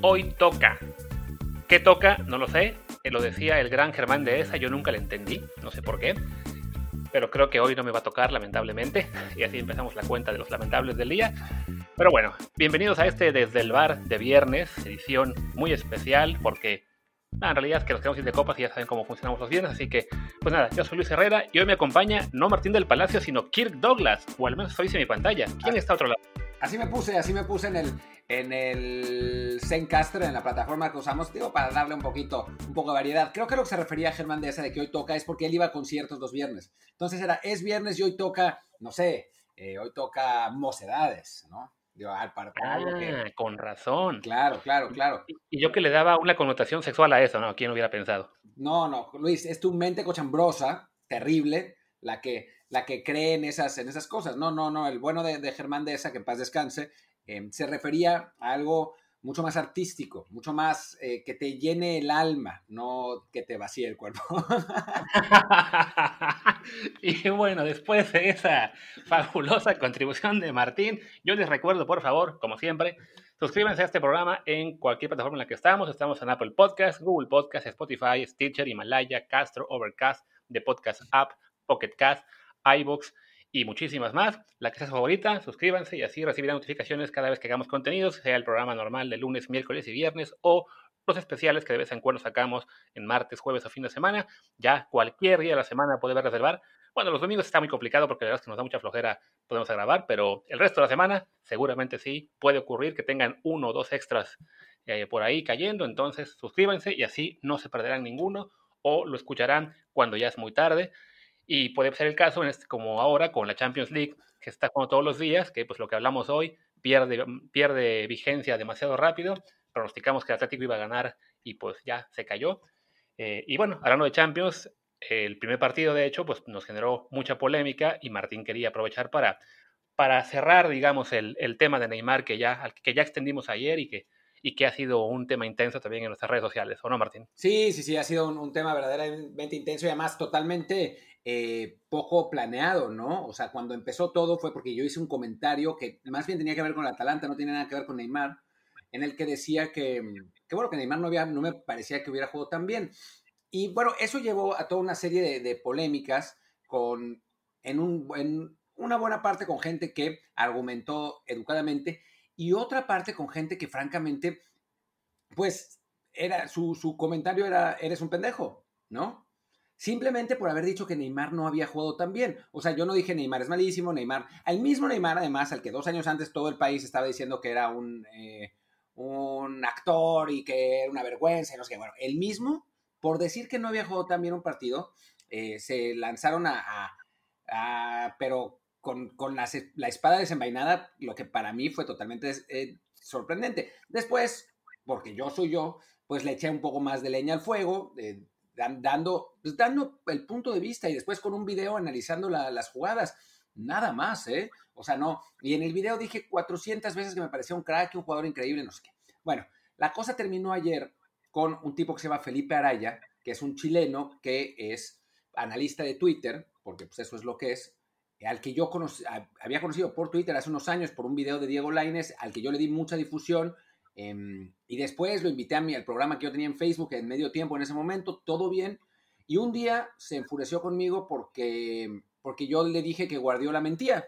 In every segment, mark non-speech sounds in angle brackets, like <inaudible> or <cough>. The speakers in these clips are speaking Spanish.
hoy toca. ¿Qué toca? No lo sé. Eh, lo decía el gran Germán de esa, yo nunca le entendí, no sé por qué. Pero creo que hoy no me va a tocar, lamentablemente. <laughs> Y así empezamos la cuenta de los lamentables del día. Pero bueno, bienvenidos a este Desde el Bar de viernes, edición muy especial, porque en realidad que los queremos ir de copas y ya saben cómo funcionamos los viernes. Así que, pues nada, yo soy Luis Herrera y hoy me acompaña no Martín del Palacio, sino Kirk Douglas, o al menos soy en mi pantalla. ¿Quién está a otro lado? Así me puse, así me puse en el, en el Zencaster, en la plataforma que usamos, digo, para darle un poquito, un poco de variedad. Creo que lo que se refería a Germán de esa de que hoy toca es porque él iba a conciertos los viernes. Entonces era, es viernes y hoy toca, no sé, eh, hoy toca Mocedades, ¿no? Digo, al ah, con razón. Claro, claro, claro. Y, yo que le daba una connotación sexual a eso, ¿no? ¿Quién hubiera pensado? No, no, Luis, es tu mente cochambrosa, terrible, la que, la que cree en esas, en esas cosas. No, no, no, el bueno de, de Germán de esa, que en paz descanse, Em, se refería a algo mucho más artístico, mucho más eh, que te llene el alma, no que te vacíe el cuerpo. <laughs> y bueno, después de esa fabulosa contribución de Martín, yo les recuerdo, por favor, como siempre, suscríbanse a este programa en cualquier plataforma en la que estamos. Estamos en Apple Podcast, Google Podcast, Spotify, Stitcher, Himalaya, Castro, Overcast, The Podcast App, Pocket Cast, iBooks y muchísimas más. La que sea su favorita, suscríbanse y así recibirán notificaciones cada vez que hagamos contenidos, sea el programa normal de lunes, miércoles y viernes o los especiales que de vez en cuando sacamos en martes, jueves o fin de semana. Ya cualquier día de la semana puede reservar. Bueno, los domingos está muy complicado porque la verdad es que nos da mucha flojera, podemos grabar, pero el resto de la semana seguramente sí puede ocurrir que tengan uno o dos extras eh, por ahí cayendo. Entonces suscríbanse y así no se perderán ninguno o lo escucharán cuando ya es muy tarde. Y puede ser el caso, este, como ahora, con la Champions League, que está como todos los días, que pues lo que hablamos hoy pierde, pierde vigencia demasiado rápido. Pronosticamos que el Atlético iba a ganar y pues ya se cayó. Eh, y bueno, hablando de Champions, el primer partido, de hecho, pues nos generó mucha polémica y Martín quería aprovechar para, para cerrar, digamos, el, el tema de Neymar que ya, que ya extendimos ayer y que, y que ha sido un tema intenso también en nuestras redes sociales, ¿o no, Martín? Sí, sí, sí, ha sido un tema verdaderamente intenso y además totalmente eh, poco planeado, ¿no? O sea, cuando empezó todo fue porque yo hice un comentario que más bien tenía que ver con el Atalanta, no tiene nada que ver con Neymar, en el que decía que, que bueno, que Neymar no, había, no me parecía que hubiera jugado tan bien. Y bueno, eso llevó a toda una serie de, polémicas con, en, un, en una buena parte con gente que argumentó educadamente y otra parte con gente que francamente, pues, era, su, su comentario era, eres un pendejo, ¿no? Simplemente por haber dicho que Neymar no había jugado tan bien. O sea, yo no dije Neymar es malísimo, Neymar, al mismo Neymar además, al que dos años antes todo el país estaba diciendo que era un, eh, un actor y que era una vergüenza, no sé qué, bueno, el mismo, por decir que no había jugado tan bien un partido, eh, se lanzaron a, pero con, la, espada desenvainada, lo que para mí fue totalmente eh, sorprendente. Después, porque yo soy yo, pues le eché un poco más de leña al fuego, dando, pues, dando el punto de vista y después con un video analizando las jugadas. Nada más, ¿eh? O sea, no. Y en el video dije 400 veces que me parecía un crack, un jugador increíble, no sé qué. Bueno, la cosa terminó ayer con un tipo que se llama Felipe Araya, que es un chileno que es analista de Twitter, porque pues eso es lo que es, al que yo había conocido por Twitter hace unos años por un video de Diego Laines, al que yo le di mucha difusión, Em, y después lo invité a mí al programa que yo tenía en Facebook en medio tiempo en ese momento, todo bien. Y un día se enfureció conmigo porque, porque yo le dije que Guardiola mentía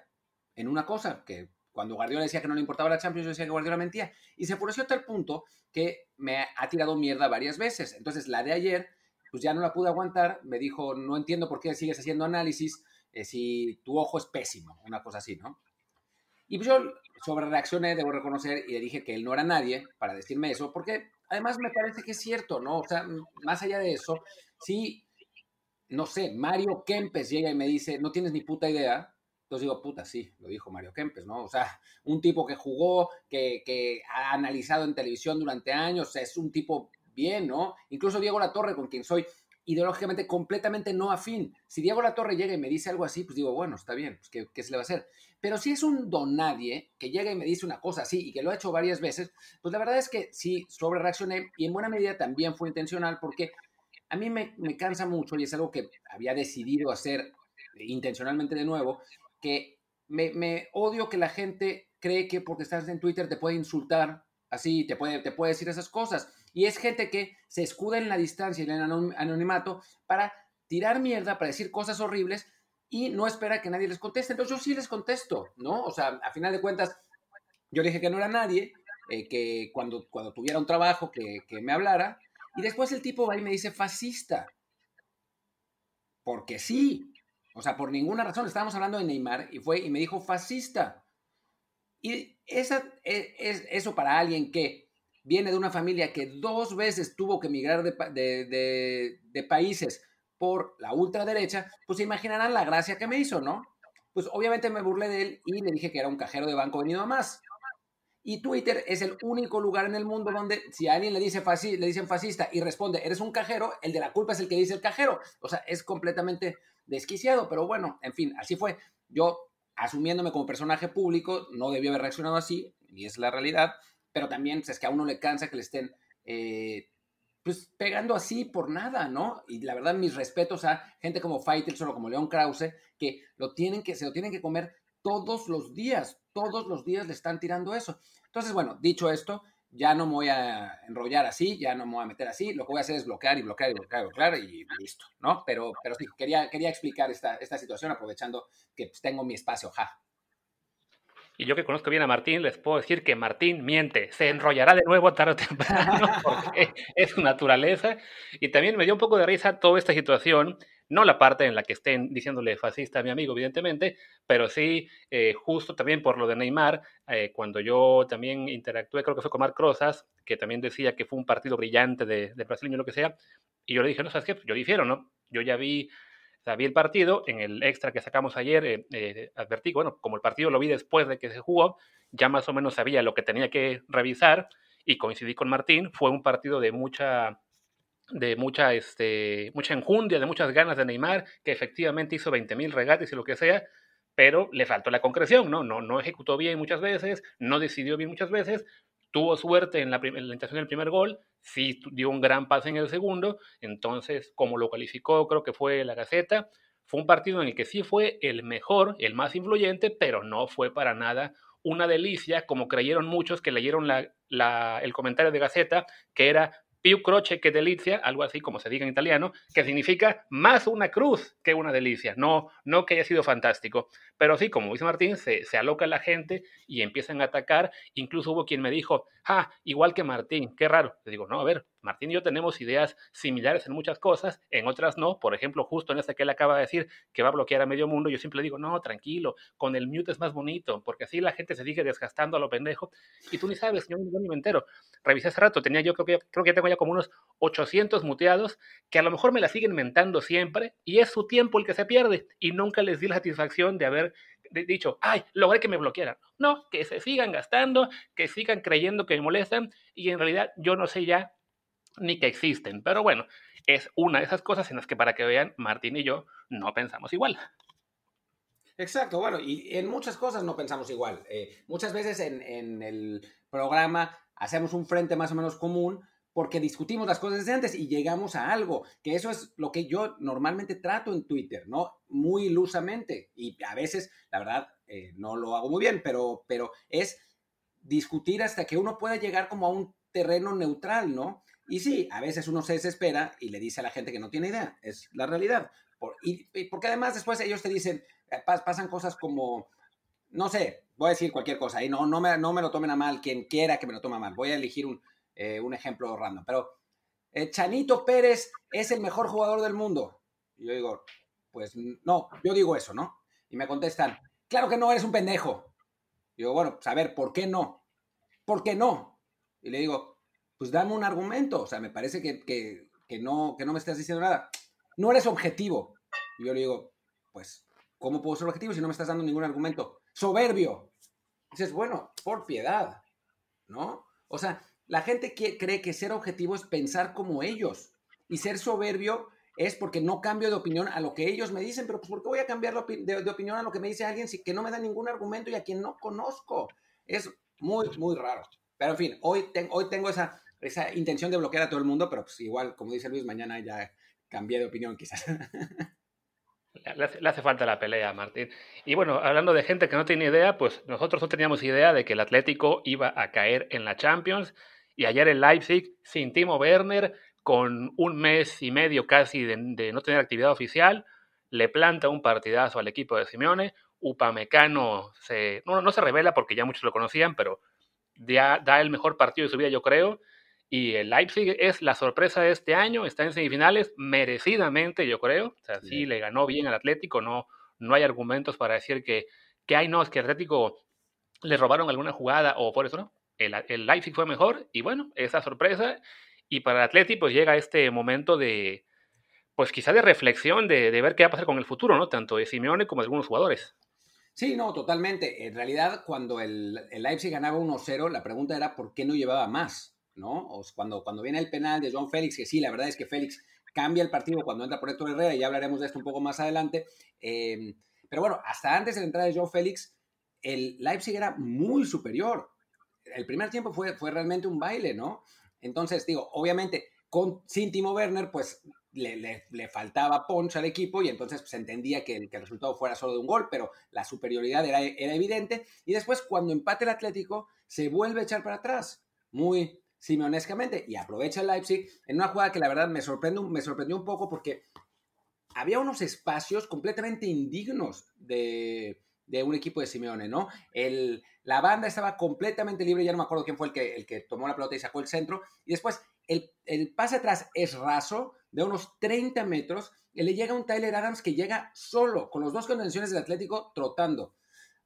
en una cosa, que cuando Guardiola decía que no le importaba la Champions, yo decía que Guardiola mentía. Y se enfureció a tal punto que me ha tirado mierda varias veces. Entonces la de ayer, pues ya no la pude aguantar. Me dijo, no entiendo por qué sigues haciendo análisis eh, si tu ojo es pésimo, una cosa así, ¿no? Y pues yo sobre reaccioné, debo reconocer, y le dije que él no era nadie para decirme eso, porque además me parece que es cierto, ¿no? O sea, más allá de eso, si, no sé, Mario Kempes llega y me dice, no tienes ni puta idea, entonces digo, puta, sí, lo dijo Mario Kempes, ¿no? O sea, un tipo que jugó, que, que ha analizado en televisión durante años, es un tipo bien, ¿no? Incluso Diego La Torre, con quien soy ideológicamente completamente no afín. Si Diego La Torre llega y me dice algo así, pues digo, bueno, está bien, pues ¿qué, ¿qué, se le va a hacer? Pero si es un don nadie que llega y me dice una cosa así y que lo ha hecho varias veces, pues la verdad es que sí, sobre reaccioné y en buena medida también fue intencional porque a mí me, cansa mucho y es algo que había decidido hacer intencionalmente de nuevo, que me, me odio que la gente cree que porque estás en Twitter te puede insultar Así te puede, te puede decir esas cosas. Y es gente que se escuda en la distancia y en el anonimato para tirar mierda, para decir cosas horribles y no espera que nadie les conteste. Entonces yo sí les contesto, ¿no? O sea, a final de cuentas, yo dije que no era nadie, eh, que cuando, cuando tuviera un trabajo que, que me hablara, y después el tipo va y me dice fascista. Porque sí. O sea, por ninguna razón. Estábamos hablando de Neymar y fue y me dijo fascista. Y esa, e, es, eso para alguien que viene de una familia que dos veces tuvo que emigrar de, países por la ultraderecha, pues se imaginarán la gracia que me hizo, ¿no? Pues obviamente me burlé de él y le dije que era un cajero de banco venido a más. Y Twitter es el único lugar en el mundo donde si a alguien le, dice le dicen fascista y responde, eres un cajero, el de la culpa es el que dice el cajero. O sea, es completamente desquiciado, pero bueno, en fin, así fue. Yo, asumiéndome como personaje público, no debía haber reaccionado así, y es la realidad, pero también es que a uno le cansa que le estén eh, pues pegando así por nada, ¿no? Y la verdad, mis respetos a gente como Faitelson o como León Krause, que lo tienen que, se lo tienen que comer todos los días, todos los días le están tirando eso. Entonces, bueno, dicho esto, ya no me voy a enrollar así, ya no me voy a meter así, lo que voy a hacer es bloquear y bloquear y bloquear y bloquear y listo, ¿no? Pero, pero sí, quería, quería explicar esta, esta situación aprovechando que pues, tengo mi espacio, ja. Y yo que conozco bien a Martín, les puedo decir que Martín miente, se enrollará de nuevo tarde o temprano <laughs> porque es su naturaleza. Y también me dio un poco de risa toda esta situación no la parte en la que estén diciéndole fascista a mi amigo, evidentemente, pero sí, eh, justo también por lo de Neymar, eh, cuando yo también interactué, creo que fue con Marc Rosas, que también decía que fue un partido brillante de, de brasileño, lo que sea, y yo le dije, no, ¿sabes qué? Yo difiero, ¿no? Yo ya vi, o el partido, en el extra que sacamos ayer, eh, advertí, bueno, como el partido lo vi después de que se jugó, ya más o menos sabía lo que tenía que revisar, y coincidí con Martín, fue un partido de mucha de mucha, este, mucha enjundia, de muchas ganas de Neymar, que efectivamente hizo 20.000 regates y lo que sea, pero le faltó la concreción, ¿no? ¿no? No ejecutó bien muchas veces, no decidió bien muchas veces, tuvo suerte en la, en la intención del primer gol, sí dio un gran pase en el segundo, entonces, como lo calificó, creo que fue la Gaceta, fue un partido en el que sí fue el mejor, el más influyente, pero no fue para nada una delicia, como creyeron muchos que leyeron el comentario de Gaceta, que era più croce que delicia, algo así como se diga en italiano, que significa más una cruz que una delicia, no, no que haya sido fantástico. Pero sí, como dice Martín, se, se aloca la gente y empiezan a atacar. Incluso hubo quien me dijo, ah, igual que Martín, qué raro. Le digo, no, a ver, Martín y yo tenemos ideas similares en muchas cosas, en otras no. Por ejemplo, justo en esta que él acaba de decir que va a bloquear a medio mundo, yo siempre digo, no, tranquilo, con el mute es más bonito, porque así la gente se sigue desgastando a lo pendejo y tú ni sabes, yo, ni me entero. Revisé hace rato, tenía yo, creo que, creo que tengo ya como unos 800 muteados que a lo mejor me la siguen mentando siempre y es su tiempo el que se pierde y nunca les di la satisfacción de haber dicho, ay, logré que me bloquearan. No, que se sigan gastando, que sigan creyendo que me molestan y en realidad yo no sé ya ni que existen. Pero bueno, es una de esas cosas en las que para que vean, Martín y yo no pensamos igual. Exacto, bueno, y en muchas cosas no pensamos igual. Eh, muchas veces en, el programa hacemos un frente más o menos común porque discutimos las cosas desde antes y llegamos a algo, que eso es lo que yo normalmente trato en Twitter, ¿no? Muy ilusamente, y a veces, la verdad, eh, no lo hago muy bien, pero, pero es discutir hasta que uno pueda llegar como a un terreno neutral, ¿no? Y sí, a veces uno se desespera y le dice a la gente que no tiene idea, es la realidad. y, porque además después ellos te dicen, eh, pasan cosas como, no sé, voy a decir cualquier cosa, y no, no, me, no me lo tomen a mal, quien quiera que me lo tome a mal, voy a elegir un, eh, un ejemplo random, pero eh, Chanito Pérez es el mejor jugador del mundo. Y yo digo, pues no, yo digo eso, ¿no? Y me contestan, claro que no, eres un pendejo. Y digo, bueno, pues a ver, ¿por qué no? ¿Por qué no? Y le digo, pues dame un argumento, o sea, me parece que, que, no, que no me estás diciendo nada. No eres objetivo. Y yo le digo, pues, ¿cómo puedo ser objetivo si no me estás dando ningún argumento? Soberbio. dices, bueno, por piedad, ¿no? O sea, la gente cree que ser objetivo es pensar como ellos y ser soberbio es porque no cambio de opinión a lo que ellos me dicen, pero pues ¿por qué voy a cambiar de, opinión a lo que me dice alguien si que no me da ningún argumento y a quien no conozco? Es muy, muy raro. Pero en fin, hoy, hoy tengo esa, esa intención de bloquear a todo el mundo, pero pues igual, como dice Luis, mañana ya cambié de opinión quizás. Le hace, falta la pelea, Martín. Y bueno, hablando de gente que no tiene idea, pues nosotros no teníamos idea de que el Atlético iba a caer en la Champions. Y ayer el Leipzig, sin Timo Werner, con un mes y medio casi de, no tener actividad oficial, le planta un partidazo al equipo de Simeone. Upamecano se, no, no se revela porque ya muchos lo conocían, pero da, da el mejor partido de su vida, yo creo. Y el Leipzig es la sorpresa de este año, está en semifinales merecidamente, yo creo. O sea, sí, le ganó bien al Atlético, no, no hay argumentos para decir que, que hay, no, es que el Atlético le robaron alguna jugada o por eso no. El, el Leipzig fue mejor y bueno, esa sorpresa. Y para el Atlético pues llega este momento de, pues quizá de reflexión, de, de, ver qué va a pasar con el futuro, ¿no? Tanto de Simeone como de algunos jugadores. Sí, no, totalmente. En realidad, cuando el, el Leipzig ganaba 1-0, la pregunta era por qué no llevaba más. ¿No? Cuando, cuando viene el penal de John Félix, que sí, la verdad es que Félix cambia el partido cuando entra por Héctor Herrera, y ya hablaremos de esto un poco más adelante. Em, pero bueno, hasta antes de la entrada de John Félix, el Leipzig era muy superior. El primer tiempo fue, fue realmente un baile, ¿no? Entonces, digo, obviamente, con, sin Timo Werner, pues le, le, faltaba punch al equipo y entonces se entendía que el, que el, resultado fuera solo de un gol, pero la superioridad era, era evidente. Y después, cuando empate el Atlético, se vuelve a echar para atrás. Muy, simeonescamente y aprovecha el Leipzig en una jugada que la verdad me, sorprendió un poco porque había unos espacios completamente indignos de, un equipo de Simeone, ¿no? El, la banda estaba completamente libre, ya no me acuerdo quién fue el que, el que tomó la pelota y sacó el centro, y después el, el pase atrás es raso, de unos 30 metros, y le llega un Tyler Adams que llega solo, con los dos contenciones del Atlético trotando.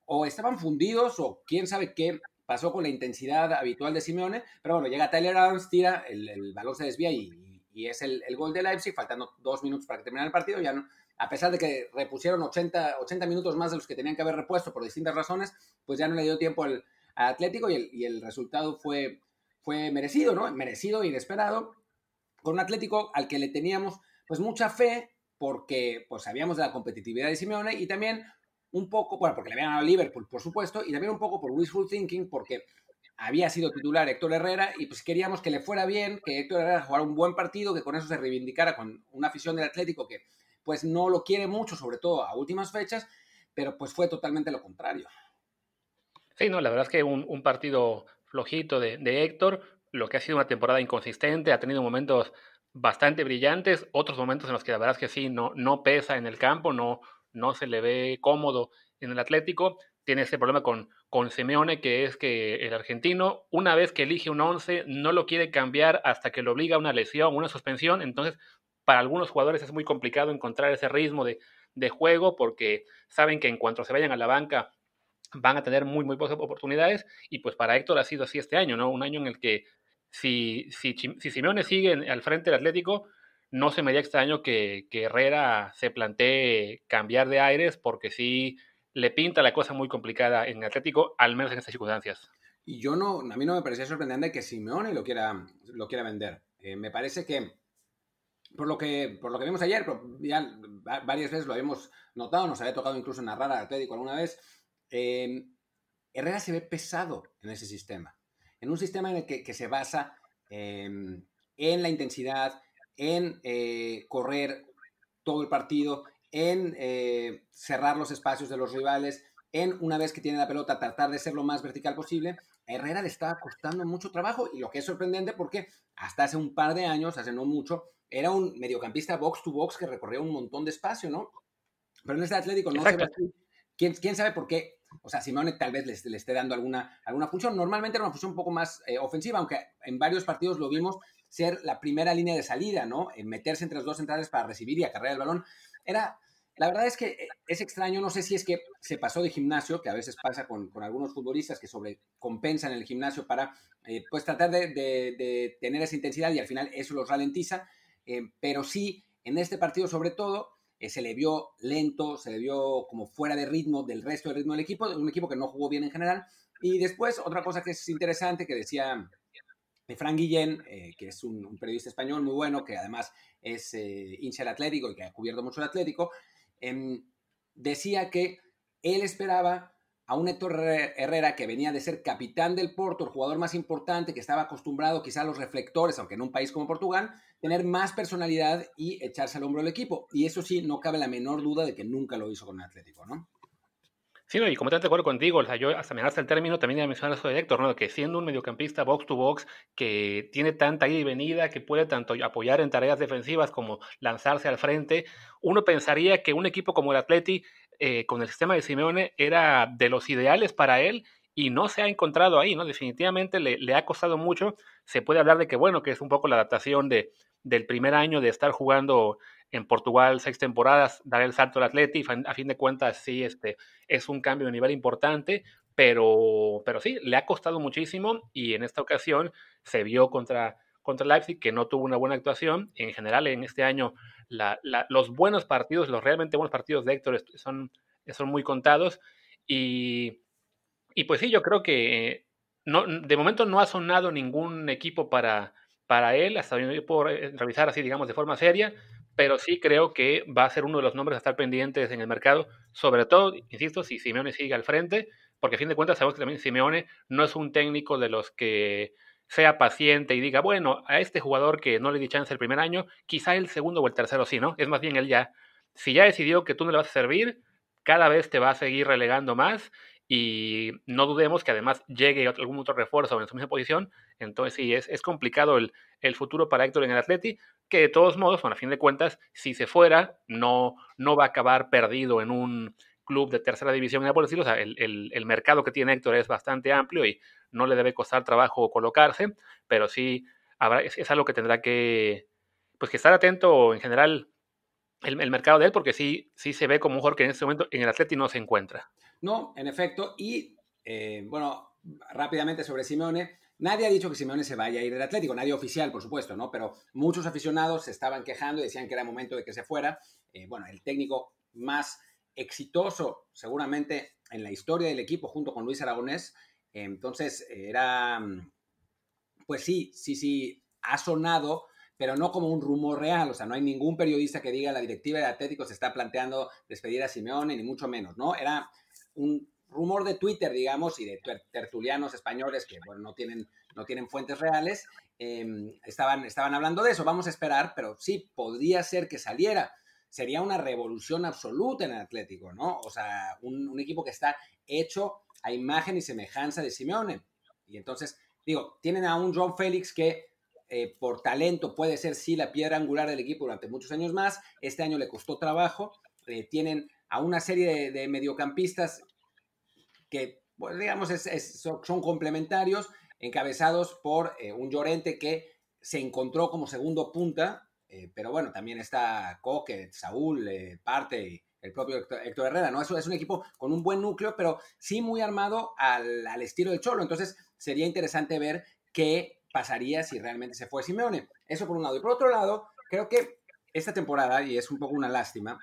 O estaban fundidos, o quién sabe qué pasó con la intensidad habitual de Simeone, pero bueno, llega Tyler Adams, tira, el, balón se desvía y, es el, gol de Leipzig, faltando dos minutos para que termine el partido, ya no, a pesar de que repusieron 80, 80 minutos más de los que tenían que haber repuesto por distintas razones, pues ya no le dio tiempo al, Atlético y el, y el, resultado fue, fue merecido, ¿no? Merecido, inesperado, con un Atlético al que le teníamos pues mucha fe porque pues sabíamos de la competitividad de Simeone y también un poco, bueno, porque le habían ganado Liverpool, por supuesto, y también un poco por wishful thinking, porque había sido titular Héctor Herrera y pues queríamos que le fuera bien, que Héctor Herrera jugara un buen partido, que con eso se reivindicara con una afición del Atlético que pues no lo quiere mucho, sobre todo a últimas fechas, pero pues fue totalmente lo contrario. Sí, no, la verdad es que un, partido flojito de, de Héctor, lo que ha sido una temporada inconsistente, ha tenido momentos bastante brillantes, otros momentos en los que la verdad es que sí, no, no pesa en el campo, no, no se le ve cómodo en el Atlético. Tiene ese problema con, con Simeone, que es que el argentino, una vez que elige un 11, no lo quiere cambiar hasta que lo obliga a una lesión, una suspensión. Entonces, para algunos jugadores es muy complicado encontrar ese ritmo de, de juego porque saben que en cuanto se vayan a la banca van a tener muy, muy pocas oportunidades. Y pues para Héctor ha sido así este año, ¿no? Un año en el que si, si, si Simeone sigue al frente del Atlético, no se me haría extraño que, Herrera se plantee cambiar de aires porque sí le pinta la cosa muy complicada en Atlético, al menos en estas circunstancias. Y yo no, a mí no me parecía sorprendente que Simeone lo quiera, lo quiera vender. Eh, me parece que, por lo que, por lo que vimos ayer, ya varias veces lo habíamos notado, nos había tocado incluso narrar a Atlético alguna vez, eh, Herrera se ve pesado en ese sistema. En un sistema en el que, se basa en la intensidad, en eh, correr todo el partido, en eh, cerrar los espacios de los rivales, en una vez que tiene la pelota tratar de ser lo más vertical posible. A Herrera le estaba costando mucho trabajo y lo que es sorprendente porque hasta hace un par de años, hace no mucho, era un mediocampista box to box que recorría un montón de espacio, ¿no? Pero en este Atlético no se ve así. ¿Quién, ¿Quién, sabe por qué? O sea, Simone tal vez le, le esté dando alguna, alguna función. Normalmente era una función un poco más eh, ofensiva, aunque en varios partidos lo vimos ser la primera línea de salida, ¿no? En meterse entre los dos centrales para recibir y acarrear el balón. Era, la verdad es que eh, es extraño, no sé si es que se pasó de gimnasio, que a veces pasa con, algunos futbolistas que sobrecompensan el gimnasio para, eh, pues, tratar de, tener esa intensidad y al final eso los ralentiza, eh, pero sí, en este partido sobre todo, se le vio lento, se le vio como fuera de ritmo del resto del ritmo del equipo, un equipo que no jugó bien en general. Y después, otra cosa que es interesante que decía de Frank Guillén, eh, que es un, periodista español muy bueno, que además es eh, hincha del Atlético y que ha cubierto mucho el Atlético, em, decía que él esperaba a un Héctor Herrera que venía de ser capitán del Porto, el jugador más importante, que estaba acostumbrado quizá a los reflectores, aunque en un país como Portugal, tener más personalidad y echarse al hombro del equipo. Y eso sí, no cabe la menor duda de que nunca lo hizo con el Atlético, ¿no? Sí, no, y completamente de acuerdo contigo. Yo hasta me hasta el término también de mencionar eso de Héctor, ¿no? Que siendo un mediocampista box to box que tiene tanta ida y venida, que puede tanto apoyar en tareas defensivas como lanzarse al frente, uno pensaría que un equipo como el Atleti, eh, con el sistema de Simeone, era de los ideales para él y no se ha encontrado ahí, ¿no? Definitivamente le, le, ha costado mucho. Se puede hablar de que, bueno, que es un poco la adaptación de, del primer año de estar jugando en Portugal seis temporadas, dar el salto al Atleti, a fin de cuentas sí, este, es un cambio de nivel importante, pero, pero sí, le ha costado muchísimo y en esta ocasión se vio contra, contra Leipzig que no tuvo una buena actuación. En general, en este año, la, los buenos partidos, los realmente buenos partidos de Héctor son, son muy contados y, y pues sí, yo creo que no, de momento no ha sonado ningún equipo para, para él, hasta yo puedo revisar así, digamos, de forma seria, pero sí creo que va a ser uno de los nombres a estar pendientes en el mercado, sobre todo, insisto, si Simeone sigue al frente, porque a fin de cuentas sabemos que también Simeone no es un técnico de los que sea paciente y diga, bueno, a este jugador que no le di chance el primer año, quizá el segundo o el tercero sí, ¿no? Es más bien él ya, si ya decidió que tú no le vas a servir, cada vez te va a seguir relegando más y no dudemos que además llegue algún otro refuerzo en su misma posición. Entonces sí, es, es complicado el, el, futuro para Héctor en el Atleti, que de todos modos, bueno, a fin de cuentas, si se fuera, no, no va a acabar perdido en un club de tercera división. O sea, el, el, el, mercado que tiene Héctor es bastante amplio y no le debe costar trabajo colocarse, pero sí habrá, es, es algo que tendrá que, pues que estar atento en general el, mercado de él, porque sí, sí se ve como un jugador que en este momento en el Atleti no se encuentra. No, en efecto. Y eh, bueno, rápidamente sobre Simeone. Nadie ha dicho que Simeone se vaya a ir del Atlético, nadie oficial, por supuesto, ¿no? Pero muchos aficionados se estaban quejando y decían que era momento de que se fuera. Eh, bueno, el técnico más exitoso, seguramente, en la historia del equipo, junto con Luis Aragonés. Entonces, era. Pues sí, sí, sí, ha sonado pero no como un rumor real. O sea, no hay ningún periodista que diga la directiva de Atlético se está planteando despedir a Simeone, ni mucho menos, ¿no? Era un rumor de Twitter, digamos, y de tertulianos españoles que, bueno, no tienen, no tienen fuentes reales, eh, estaban, estaban hablando de eso. Vamos a esperar, pero sí, podría ser que saliera. Sería una revolución absoluta en el Atlético, ¿no? O sea, un, un equipo que está hecho a imagen y semejanza de Simeone. Y entonces, digo, tienen a un John Félix que eh, por talento puede ser sí la piedra angular del equipo durante muchos años más. Este año le costó trabajo. Eh, tienen a una serie de, mediocampistas que, pues, digamos, son, complementarios, encabezados por eh, un Llorente que se encontró como segundo punta, pero bueno, también está Coque, Saúl, Parte, el propio Héctor, Herrera, ¿no? Eso es un equipo con un buen núcleo, pero sí muy armado al, al estilo de Cholo. Entonces, sería interesante ver qué pasaría si realmente se fue Simeone. Eso por un lado. Y por otro lado, creo que esta temporada, y es un poco una lástima,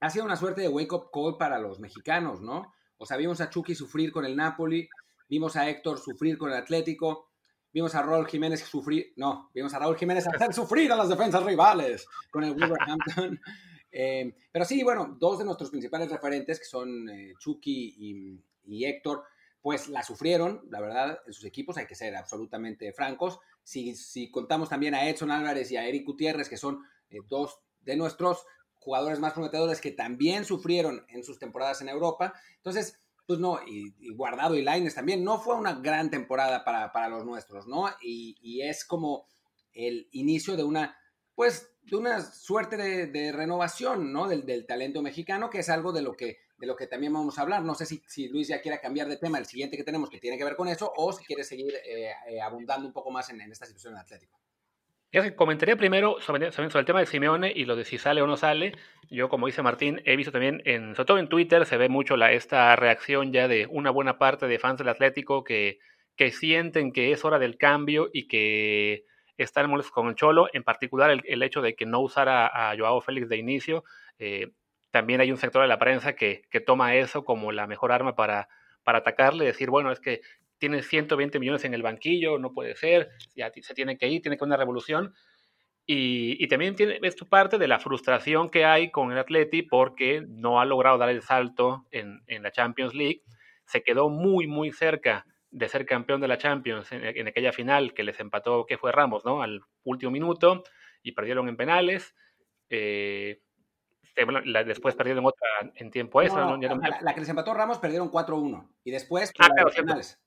ha sido una suerte de wake-up call para los mexicanos, ¿no? O sea, vimos a Chucky sufrir con el Napoli, vimos a Héctor sufrir con el Atlético, vimos a Raúl Jiménez sufrir, no, vimos a Raúl Jiménez hacer sufrir a las defensas rivales con el Wolverhampton. <laughs> eh, pero sí, bueno, dos de nuestros principales referentes, que son eh, Chucky y, y, Héctor, pues la sufrieron, la verdad, en sus equipos, hay que ser absolutamente francos. Si, si contamos también a Edson Álvarez y a Eric Gutiérrez, que son eh, dos de nuestros jugadores más prometedores que también sufrieron en sus temporadas en Europa. Entonces, pues no, y, Guardado y Laines también, no fue una gran temporada para, para los nuestros, ¿no? Y, y, es como el inicio de una, pues, de una suerte de, renovación, ¿no? Del, talento mexicano, que es algo de lo que, de lo que también vamos a hablar. No sé si, si Luis ya quiera cambiar de tema, el siguiente que tenemos que tiene que ver con eso, o si quiere seguir eh, eh, abundando un poco más en, en esta situación en Atlético. Comentaría primero sobre, sobre, el tema de Simeone y lo de si sale o no sale. Yo, como dice Martín, he visto también, en, sobre todo en Twitter, se ve mucho la, esta reacción ya de una buena parte de fans del Atlético que, que sienten que es hora del cambio y que están molestos con el Cholo, en particular el, el hecho de que no usara a Joao Félix de inicio. Eh, también hay un sector de la prensa que, que toma eso como la mejor arma para, para atacarle, decir, bueno, es que tiene 120 millones en el banquillo, no puede ser, ya se tiene que ir, tiene que haber una revolución. Y, y, también tiene esto parte de la frustración que hay con el Atleti porque no ha logrado dar el salto en, en la Champions League. se quedó muy, muy cerca de ser campeón de la Champions en, aquella final que les empató, que fue Ramos, ¿no? Al último minuto y perdieron en penales. Eh, después perdieron otra en tiempo extra. la, que les empató Ramos perdieron 4-1 y después ah, penales.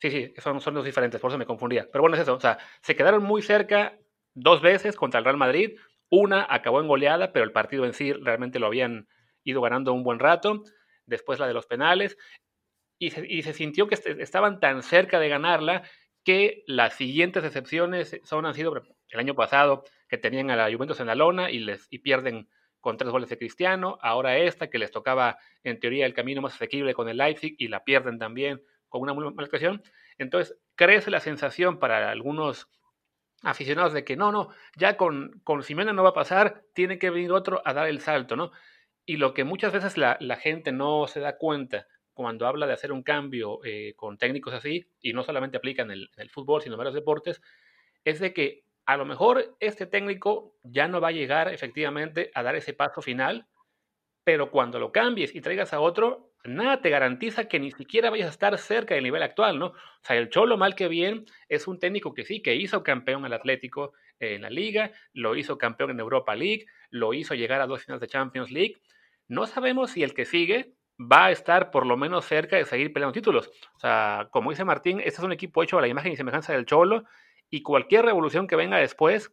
Sí, sí, son, son dos diferentes, por eso me confundía. Pero bueno, es eso. O sea, se quedaron muy cerca dos veces contra el Real Madrid. Una acabó en goleada, pero el partido en sí realmente lo habían ido ganando un buen rato. Después la de los penales y se, sintió que estaban tan cerca de ganarla que las siguientes excepciones son, han sido el año pasado, que tenían a la Juventus en la lona y, les, y pierden con tres goles de Cristiano, ahora esta, que les tocaba en teoría el camino más asequible con el Leipzig y la pierden también con una muy mala actuación. Entonces, crece la sensación para algunos aficionados de que no, no, ya con, con Simena no va a pasar, tiene que venir otro a dar el salto, ¿no? Y lo que muchas veces la, la gente no se da cuenta cuando habla de hacer un cambio eh, con técnicos así, y no solamente aplica en el, fútbol, sino en varios deportes, es de que a lo mejor este técnico ya no va a llegar efectivamente a dar ese paso final, pero cuando lo cambies y traigas a otro, nada te garantiza que ni siquiera vayas a estar cerca del nivel actual, ¿no? O sea, el Cholo, mal que bien, es un técnico que sí, que hizo campeón al Atlético en la liga, lo hizo campeón en Europa League, lo hizo llegar a dos finales de Champions League. No sabemos si el que sigue va a estar por lo menos cerca de seguir peleando títulos. O sea, como dice Martín, este es un equipo hecho a la imagen y semejanza del Cholo y cualquier revolución que venga después,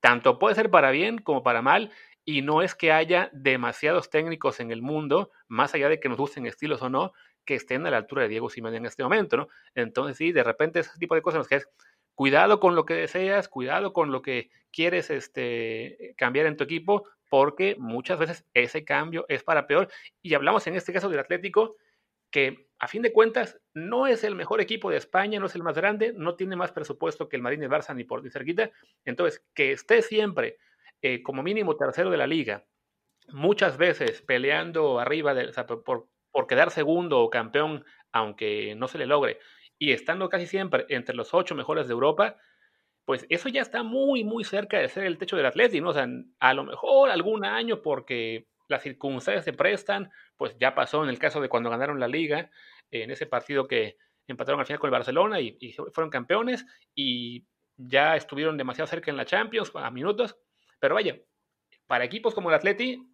tanto puede ser para bien como para mal, y no es que haya demasiados técnicos en el mundo, más allá de que nos gusten estilos o no, que estén a la altura de Diego Simeone en este momento, ¿no? Entonces, sí, de repente ese tipo de cosas que es cuidado con lo que deseas, cuidado con lo que quieres este, cambiar en tu equipo, porque muchas veces ese cambio es para peor. Y hablamos en este caso del Atlético, que a fin de cuentas no es el mejor equipo de España, no es el más grande, no tiene más presupuesto que el Madrid el Barça ni por ni cerquita. Entonces, que esté siempre eh, como mínimo tercero de la liga, muchas veces peleando arriba, de, por, por quedar segundo o campeón, aunque no se le logre, y estando casi siempre entre los ocho mejores de Europa, pues eso ya está muy, muy cerca de ser el techo del Atlético, ¿no? O sea, a lo mejor algún año porque las circunstancias se prestan, pues ya pasó en el caso de cuando ganaron la liga, en ese partido que empataron al final con el Barcelona y, fueron campeones y ya estuvieron demasiado cerca en la Champions a minutos, pero vaya, para equipos como el Atleti,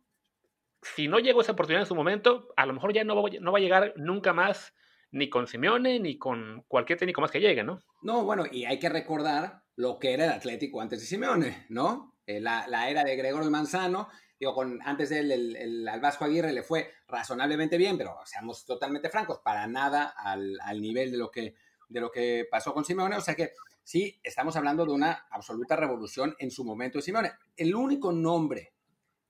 si no llegó esa oportunidad en su momento, a lo mejor ya no no va a llegar nunca más ni con Simeone ni con cualquier técnico más que llegue, ¿no? No, bueno, y hay que recordar lo que era el Atlético antes de Simeone, ¿no? Eh, la, era de Gregorio Manzano, digo, con, antes de él, el, el, al Aguirre le fue razonablemente bien, pero seamos totalmente francos, para nada al, nivel de lo, que, de lo que pasó con Simeone, o sea que sí, estamos hablando de una absoluta revolución en su momento de Simeone. El único nombre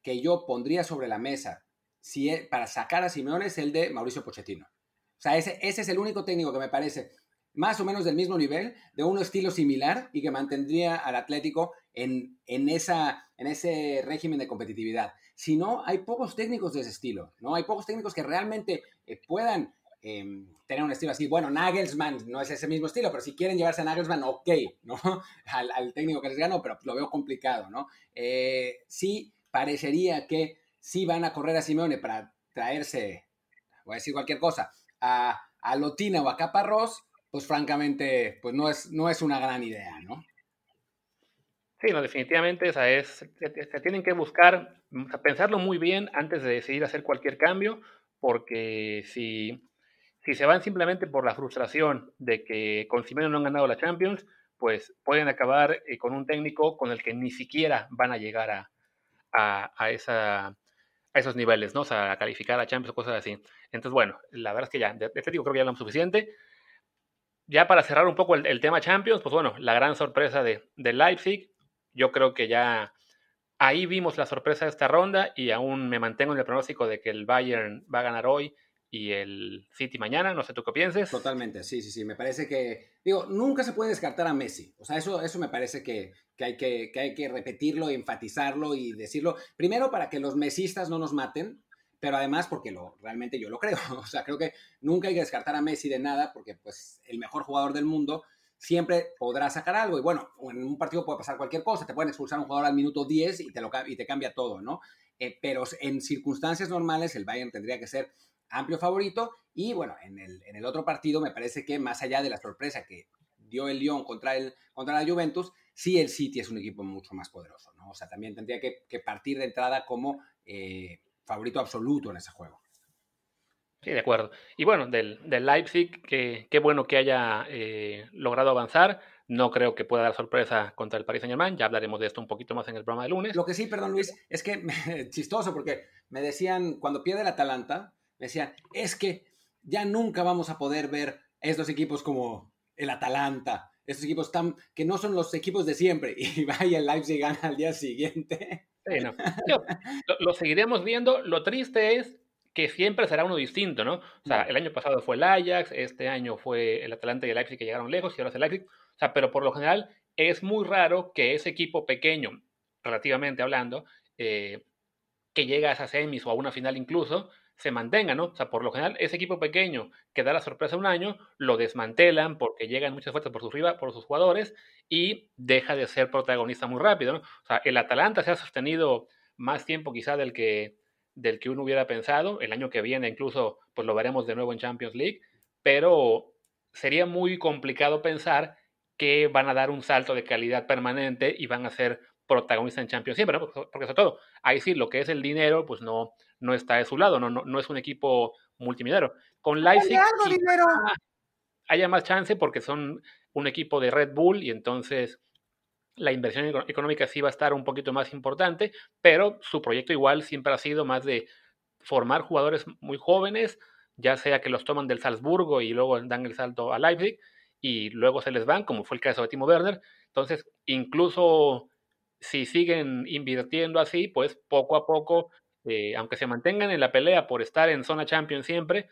que yo pondría sobre la mesa si, para sacar a Simeone es el de Mauricio Pochettino. O sea, ese, ese es el único técnico que me parece más o menos del mismo nivel, de un estilo similar y que mantendría al Atlético en, en, esa, en ese régimen de competitividad. Si no, hay pocos técnicos de ese estilo, ¿no? Hay pocos técnicos que realmente eh, puedan em, tener un estilo así. Bueno, Nagelsmann no es ese mismo estilo, pero si quieren llevarse a Nagelsmann, ok, ¿no? <laughs> Al, técnico que les ganó, pero lo veo complicado, ¿no? Eh, sí, parecería que sí van a correr a Simeone para traerse, voy a decir cualquier cosa, a, a Lotina o a Caparrós, pues francamente, pues no es, no es una gran idea, ¿no? Sí, no, definitivamente, esa es, se, tienen que buscar, pensarlo muy bien antes de decidir hacer cualquier cambio, porque si, si se van simplemente por la frustración de que con Simeone no han ganado la Champions, pues pueden acabar eh, con un técnico con el que ni siquiera van a llegar a, a, a esa a esos niveles, ¿no? O sea, a calificar a Champions o cosas así. Entonces, bueno, la verdad es que ya, de, este tipo creo que ya hablamos suficiente. Ya para cerrar un poco el, tema Champions, pues bueno, la gran sorpresa de, de, Leipzig. Yo creo que ya ahí vimos la sorpresa de esta ronda y aún me mantengo en el pronóstico de que el Bayern va a ganar hoy y el City mañana, no sé tú qué pienses. Totalmente, sí, sí, sí, me parece que, digo, nunca se puede descartar a Messi, o sea, eso, eso me parece que, hay que, hay que repetirlo, enfatizarlo y decirlo, primero para que los mesistas no nos maten, pero además porque lo, realmente yo lo creo, <laughs> o sea, creo que nunca hay que descartar a Messi de nada, porque pues el mejor jugador del mundo siempre podrá sacar algo. Y bueno, en un partido puede pasar cualquier cosa, te pueden expulsar un jugador al minuto 10 y te, lo, y te cambia todo, ¿no? Eh, pero en circunstancias normales el Bayern tendría que ser amplio favorito. Y bueno, en el, en el otro partido me parece que más allá de la sorpresa que dio el Lyon contra, el, contra la Juventus, sí el City es un equipo mucho más poderoso, ¿no? O sea, también tendría que, partir de entrada como eh, favorito absoluto en ese juego. Sí, de acuerdo. Y bueno, del, del Leipzig, qué bueno que haya eh, logrado avanzar. No creo que pueda dar sorpresa contra el Paris Saint Germain. Ya hablaremos de esto un poquito más en el programa de lunes. Lo que sí, perdón Luis, es que <laughs> chistoso porque me decían, cuando pierde el Atalanta, me decían, es que ya nunca vamos a poder ver estos equipos como el Atalanta, estos equipos tan, que no son los equipos de siempre. <laughs> Y vaya, el Leipzig gana al día siguiente. Sí, no. lo, seguiremos viendo. Lo triste es que siempre será uno distinto, ¿no? O sea, el año pasado fue el Ajax, este año fue el Atalanta y el Leipzig que llegaron lejos y ahora es el Leipzig. O sea, pero por lo general es muy raro que ese equipo pequeño, relativamente hablando, eh, que llega a esas semis o a una final incluso, se mantenga, ¿no? O sea, por lo general, ese equipo pequeño que da la sorpresa un año, lo desmantelan porque llegan muchas fuerzas por sus, por sus jugadores y deja de ser protagonista muy rápido, ¿no? O sea, el Atalanta se ha sostenido más tiempo quizá del que, del que uno hubiera pensado. El año que viene incluso, pues lo veremos de nuevo en Champions League, pero sería muy complicado pensar que van a dar un salto de calidad permanente y van a ser protagonistas en Champions siempre, ¿no? Porque sobre todo, ahí sí, lo que es el dinero, pues no, no está de su lado, no, no, es un equipo multimillonero. Con Leipzig haya más chance porque son un equipo de Red Bull y entonces la inversión económica sí va a estar un poquito más importante, pero su proyecto igual siempre ha sido más de formar jugadores muy jóvenes, ya sea que los toman del Salzburgo y luego dan el salto a Leipzig y luego se les van, como fue el caso de Timo Werner. Entonces, incluso si siguen invirtiendo así, pues poco a poco eh, aunque se mantengan en la pelea por estar en zona champion siempre,